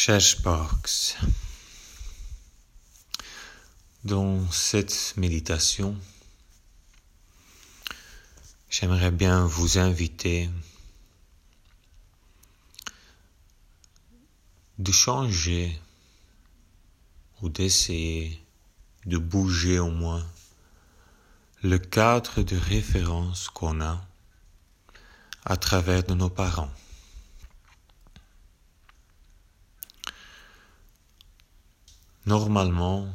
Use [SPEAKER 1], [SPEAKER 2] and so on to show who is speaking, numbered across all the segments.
[SPEAKER 1] Sparks, dans cette méditation, j'aimerais bien vous inviter de changer ou d'essayer de bouger au moins le cadre de référence qu'on a à travers de nos parents. Normalement,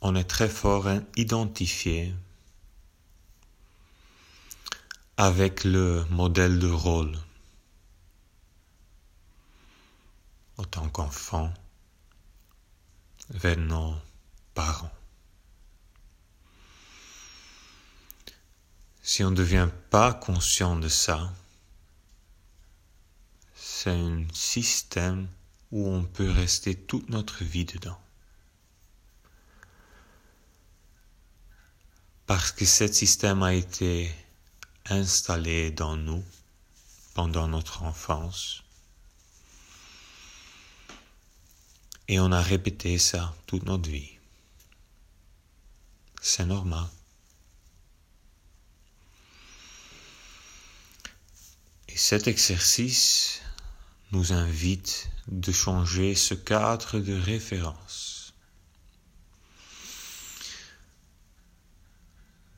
[SPEAKER 1] on est très fort identifié avec le modèle de rôle. En tant qu'enfant, vers nos parents. Si on ne devient pas conscient de ça, c'est un système où on peut rester toute notre vie dedans. Parce que ce système a été installé dans nous pendant notre enfance. Et on a répété ça toute notre vie. C'est normal. Et cet exercice nous invite de changer ce cadre de référence,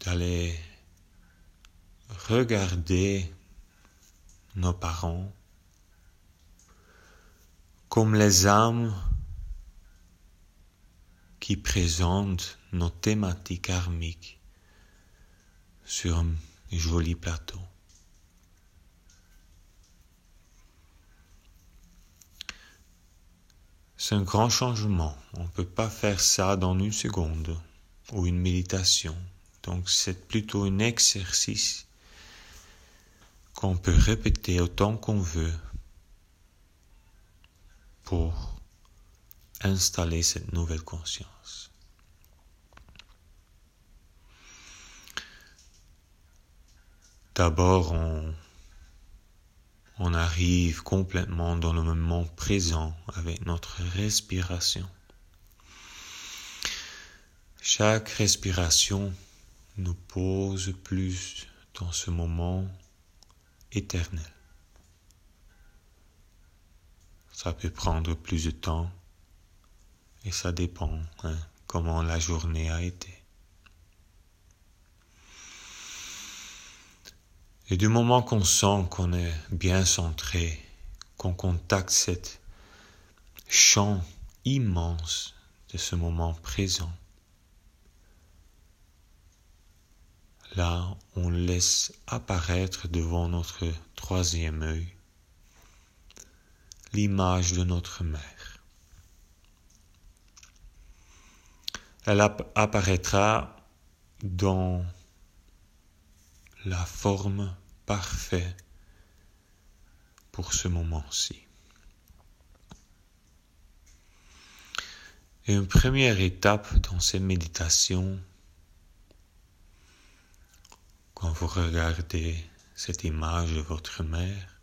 [SPEAKER 1] d'aller regarder nos parents comme les âmes qui présentent nos thématiques karmiques sur un joli plateau. C'est un grand changement. On ne peut pas faire ça dans une seconde ou une méditation. Donc c'est plutôt un exercice qu'on peut répéter autant qu'on veut pour installer cette nouvelle conscience. D'abord, on on arrive complètement dans le moment présent avec notre respiration. Chaque respiration nous pose plus dans ce moment éternel. Ça peut prendre plus de temps et ça dépend hein, comment la journée a été. Et du moment qu'on sent qu'on est bien centré, qu'on contacte cet champ immense de ce moment présent, là, on laisse apparaître devant notre troisième œil l'image de notre mère. Elle apparaîtra dans la forme parfait pour ce moment-ci. Une première étape dans ces méditations, quand vous regardez cette image de votre mère,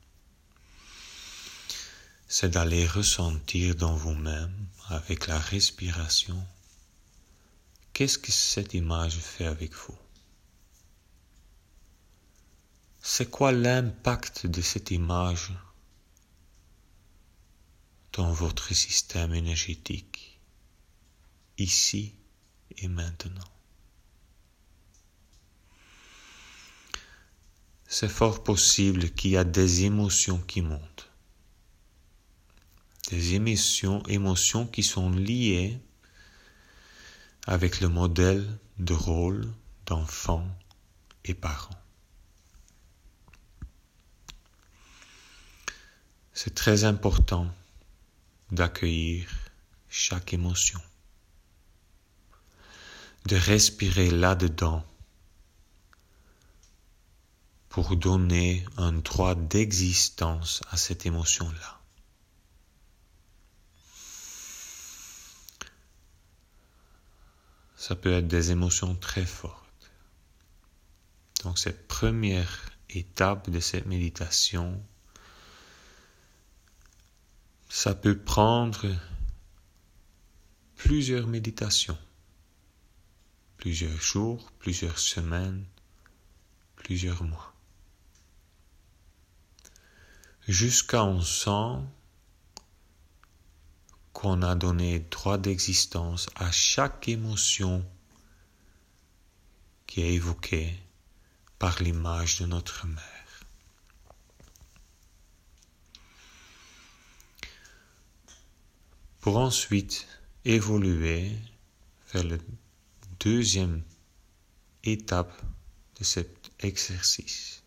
[SPEAKER 1] c'est d'aller ressentir dans vous-même, avec la respiration, qu'est-ce que cette image fait avec vous? C'est quoi l'impact de cette image dans votre système énergétique, ici et maintenant? C'est fort possible qu'il y a des émotions qui montent, des émotions, émotions qui sont liées avec le modèle de rôle d'enfant et parent. C'est très important d'accueillir chaque émotion, de respirer là-dedans pour donner un droit d'existence à cette émotion-là. Ça peut être des émotions très fortes. Donc cette première étape de cette méditation, Ça peut prendre plusieurs méditations, plusieurs jours, plusieurs semaines, plusieurs mois. Jusqu'à on sent qu'on a donné droit d'existence à chaque émotion qui est évoquée par l'image de notre mère. Pour ensuite évoluer vers la deuxième étape de cet exercice.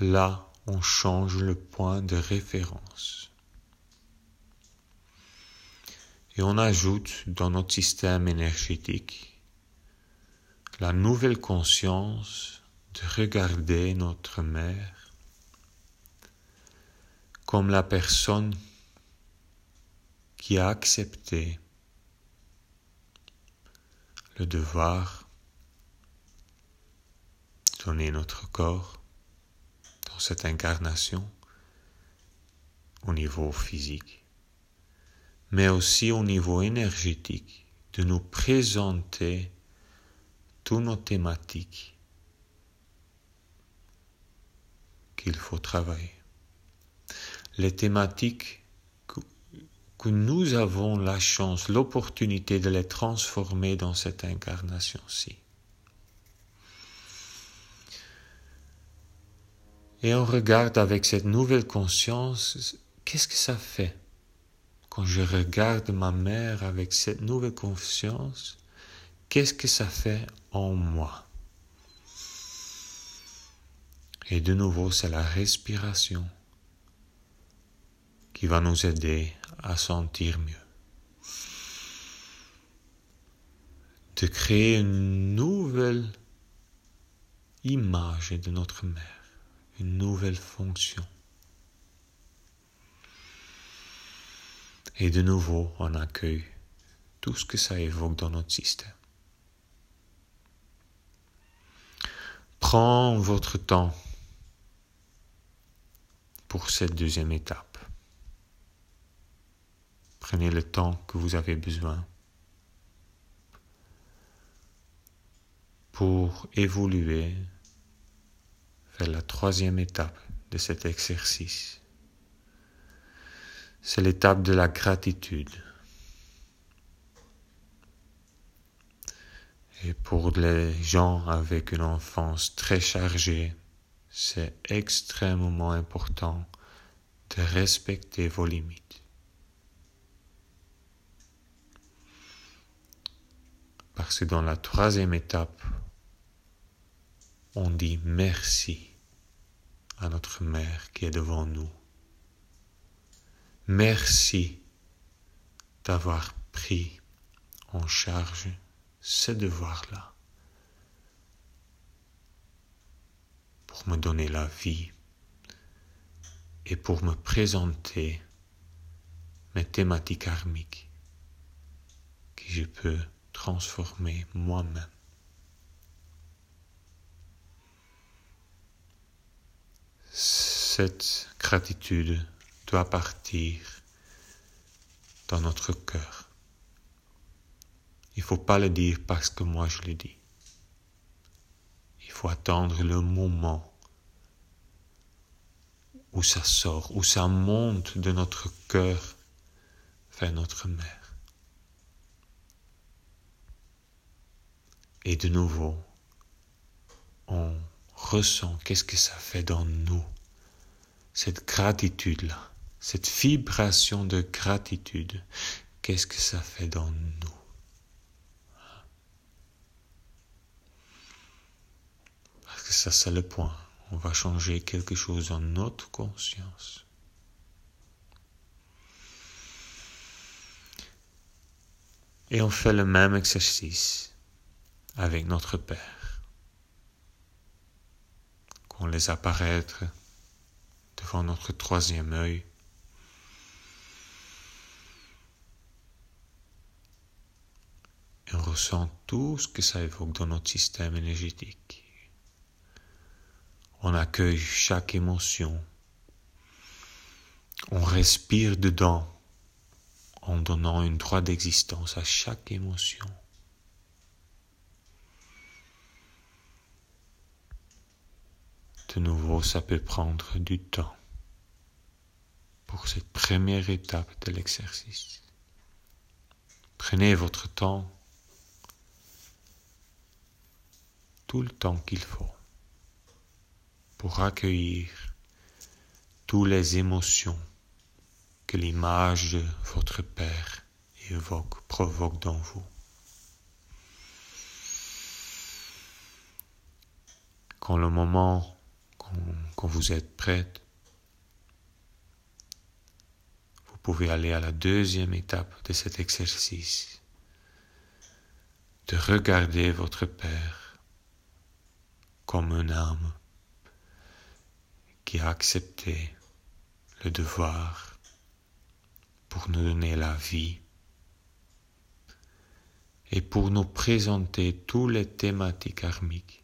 [SPEAKER 1] Là, on change le point de référence. Et on ajoute dans notre système énergétique la nouvelle conscience de regarder notre mère comme la personne qui a accepté le devoir de donner notre corps cette incarnation au niveau physique, mais aussi au niveau énergétique, de nous présenter toutes nos thématiques qu'il faut travailler. Les thématiques que, nous avons la chance, l'opportunité de les transformer dans cette incarnation-ci. Et on regarde avec cette nouvelle conscience, qu'est-ce que ça fait quand je regarde ma mère avec cette nouvelle conscience Qu'est-ce que ça fait en moi? Et de nouveau, c'est la respiration qui va nous aider à sentir mieux. De créer une nouvelle image de notre mère une nouvelle fonction. Et de nouveau, on accueille tout ce que ça évoque dans notre système. Prends votre temps pour cette deuxième étape. Prenez le temps que vous avez besoin pour évoluer la troisième étape de cet exercice. C'est l'étape de la gratitude. Et pour les gens avec une enfance très chargée, c'est extrêmement important de respecter vos limites. Parce que dans la troisième étape, on dit merci à notre mère qui est devant nous. Merci d'avoir pris en charge ce devoir-là pour me donner la vie et pour me présenter mes thématiques karmiques que je peux transformer moi-même. cette gratitude doit partir dans notre cœur. Il ne faut pas le dire parce que moi je le dis. Il faut attendre le moment où ça sort, où ça monte de notre cœur vers notre mère. Et de nouveau, on ressent qu'est-ce que ça fait dans nous, cette gratitude-là, cette vibration de gratitude, qu'est-ce que ça fait dans nous? Parce que ça, c'est le point. On va changer quelque chose dans notre conscience. Et on fait le même exercice avec notre Père on les apparaître devant notre troisième œil. On ressent tout ce que ça évoque dans notre système énergétique. On accueille chaque émotion On respire dedans en donnant une droit d'existence à chaque émotion. De nouveau, ça peut prendre du temps pour cette première étape de l'exercice. Prenez votre temps, tout le temps qu'il faut, pour accueillir toutes les émotions que l'image de votre Père évoque, provoque dans vous. Quand le moment, quand, vous êtes prête, vous pouvez aller à la deuxième étape de cet exercice, de regarder votre Père comme une âme qui a accepté le devoir pour nous donner la vie et pour nous présenter toutes les thématiques karmiques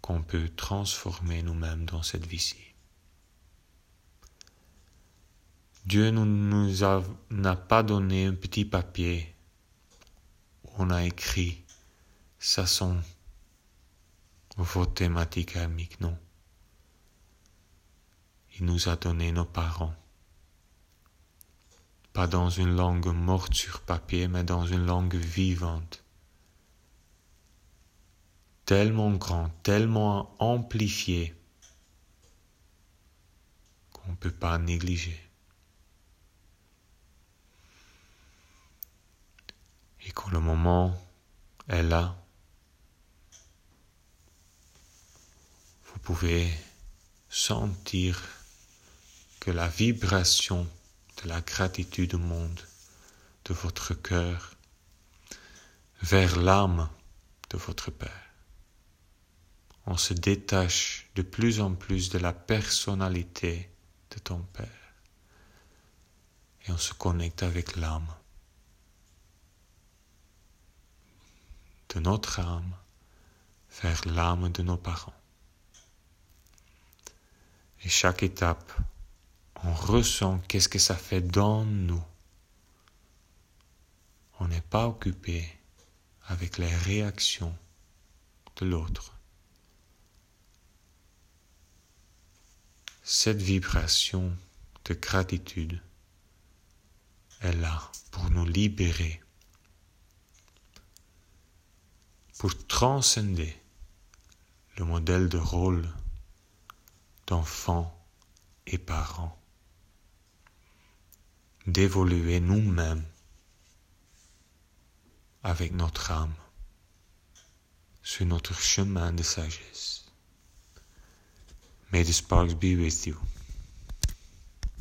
[SPEAKER 1] qu'on peut transformer nous-mêmes dans cette vie-ci. Dieu ne nous n'a pas donné un petit papier où on a écrit ça sont vos thématiques karmiques, non. Il nous a donné nos parents pas dans une langue morte sur papier, mais dans une langue vivante, tellement grand, tellement amplifié qu'on ne peut pas négliger. Et quand le moment est là, vous pouvez sentir que la vibration de la gratitude au monde de votre cœur vers l'âme de votre Père. On se détache de plus en plus de la personnalité de ton Père et on se connecte avec l'âme de notre âme vers l'âme de nos parents. Et chaque étape on ressent qu'est-ce que ça fait dans nous. On n'est pas occupé avec les réactions de l'autre. Cette vibration de gratitude est là pour nous libérer, pour transcender le modèle de rôle d'enfant et parent d'évoluer nous-mêmes avec notre âme sur notre chemin de sagesse. May the sparks be with you.